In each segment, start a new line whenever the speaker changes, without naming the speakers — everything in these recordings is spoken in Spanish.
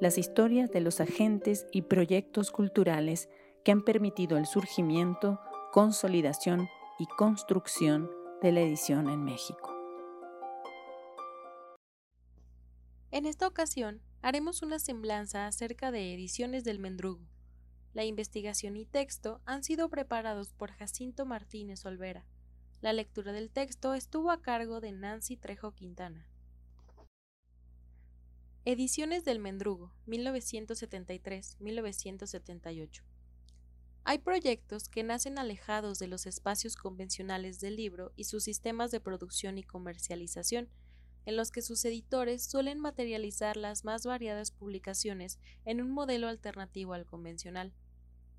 las historias de los agentes y proyectos culturales que han permitido el surgimiento, consolidación y construcción de la edición en México.
En esta ocasión haremos una semblanza acerca de Ediciones del Mendrugo. La investigación y texto han sido preparados por Jacinto Martínez Olvera. La lectura del texto estuvo a cargo de Nancy Trejo Quintana. Ediciones del Mendrugo, 1973-1978. Hay proyectos que nacen alejados de los espacios convencionales del libro y sus sistemas de producción y comercialización, en los que sus editores suelen materializar las más variadas publicaciones en un modelo alternativo al convencional.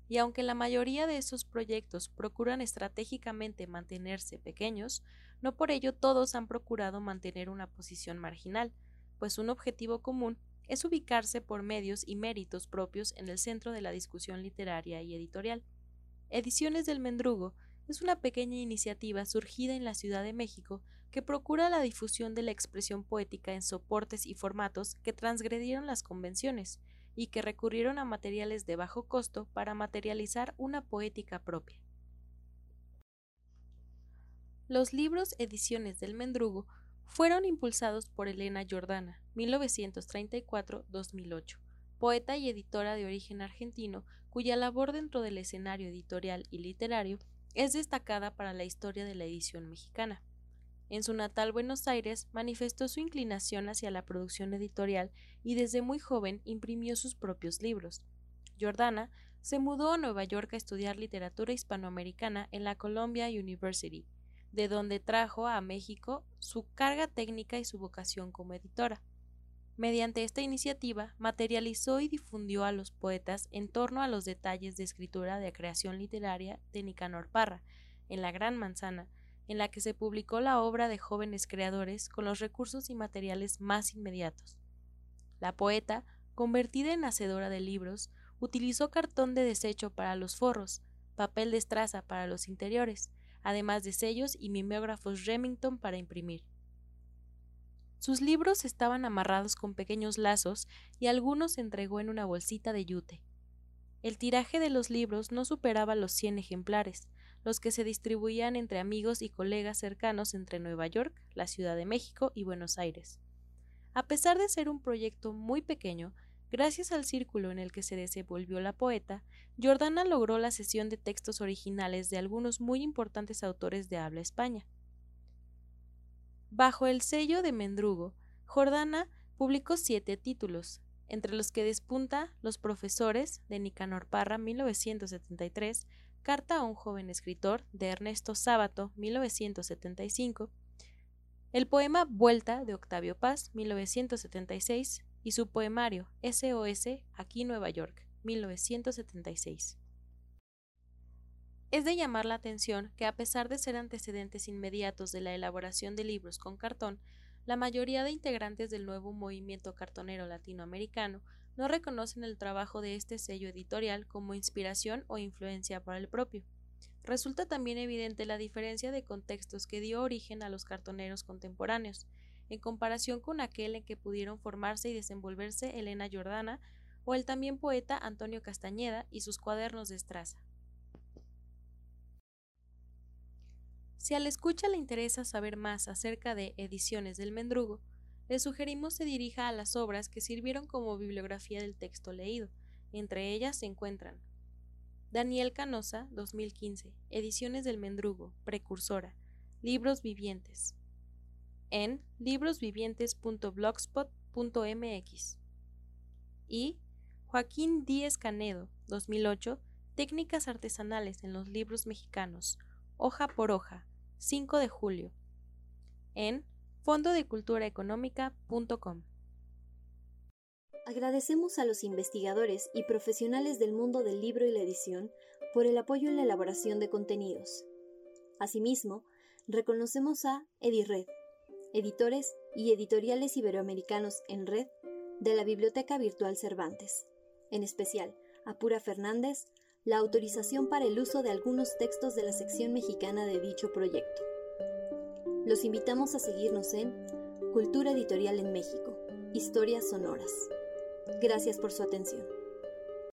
Y aunque la mayoría de esos proyectos procuran estratégicamente mantenerse pequeños, no por ello todos han procurado mantener una posición marginal, pues un objetivo común es ubicarse por medios y méritos propios en el centro de la discusión literaria y editorial. Ediciones del Mendrugo es una pequeña iniciativa surgida en la Ciudad de México que procura la difusión de la expresión poética en soportes y formatos que transgredieron las convenciones y que recurrieron a materiales de bajo costo para materializar una poética propia. Los libros Ediciones del Mendrugo fueron impulsados por Elena Jordana, 1934-2008, poeta y editora de origen argentino, cuya labor dentro del escenario editorial y literario es destacada para la historia de la edición mexicana. En su natal Buenos Aires manifestó su inclinación hacia la producción editorial y desde muy joven imprimió sus propios libros. Jordana se mudó a Nueva York a estudiar literatura hispanoamericana en la Columbia University, de donde trajo a México su carga técnica y su vocación como editora. Mediante esta iniciativa, materializó y difundió a los poetas en torno a los detalles de escritura de creación literaria de Nicanor Parra, en La Gran Manzana, en la que se publicó la obra de jóvenes creadores con los recursos y materiales más inmediatos. La poeta, convertida en hacedora de libros, utilizó cartón de desecho para los forros, papel de estraza para los interiores, además de sellos y mimeógrafos Remington para imprimir. Sus libros estaban amarrados con pequeños lazos y algunos se entregó en una bolsita de yute. El tiraje de los libros no superaba los 100 ejemplares, los que se distribuían entre amigos y colegas cercanos entre Nueva York, la Ciudad de México y Buenos Aires. A pesar de ser un proyecto muy pequeño, Gracias al círculo en el que se desenvolvió la poeta, Jordana logró la sesión de textos originales de algunos muy importantes autores de habla España. Bajo el sello de Mendrugo, Jordana publicó siete títulos, entre los que despunta Los profesores de Nicanor Parra 1973, Carta a un joven escritor de Ernesto Sábato 1975, el poema Vuelta de Octavio Paz 1976 y su poemario SOS aquí Nueva York, 1976. Es de llamar la atención que a pesar de ser antecedentes inmediatos de la elaboración de libros con cartón, la mayoría de integrantes del nuevo movimiento cartonero latinoamericano no reconocen el trabajo de este sello editorial como inspiración o influencia para el propio. Resulta también evidente la diferencia de contextos que dio origen a los cartoneros contemporáneos, en comparación con aquel en que pudieron formarse y desenvolverse Elena Jordana o el también poeta Antonio Castañeda y sus cuadernos de estraza. Si al escucha le interesa saber más acerca de Ediciones del Mendrugo, le sugerimos se dirija a las obras que sirvieron como bibliografía del texto leído. Entre ellas se encuentran Daniel Canosa, 2015, Ediciones del Mendrugo, Precursora, Libros Vivientes, en librosvivientes.blogspot.mx. Y Joaquín Díez Canedo, 2008, Técnicas artesanales en los libros mexicanos, hoja por hoja, 5 de julio, en fondodeculturaeconómica.com.
Agradecemos a los investigadores y profesionales del mundo del libro y la edición por el apoyo en la elaboración de contenidos. Asimismo, reconocemos a EdiRed, editores y editoriales iberoamericanos en red de la Biblioteca Virtual Cervantes, en especial a Pura Fernández, la autorización para el uso de algunos textos de la sección mexicana de dicho proyecto. Los invitamos a seguirnos en Cultura Editorial en México, Historias Sonoras. Gracias por su atención.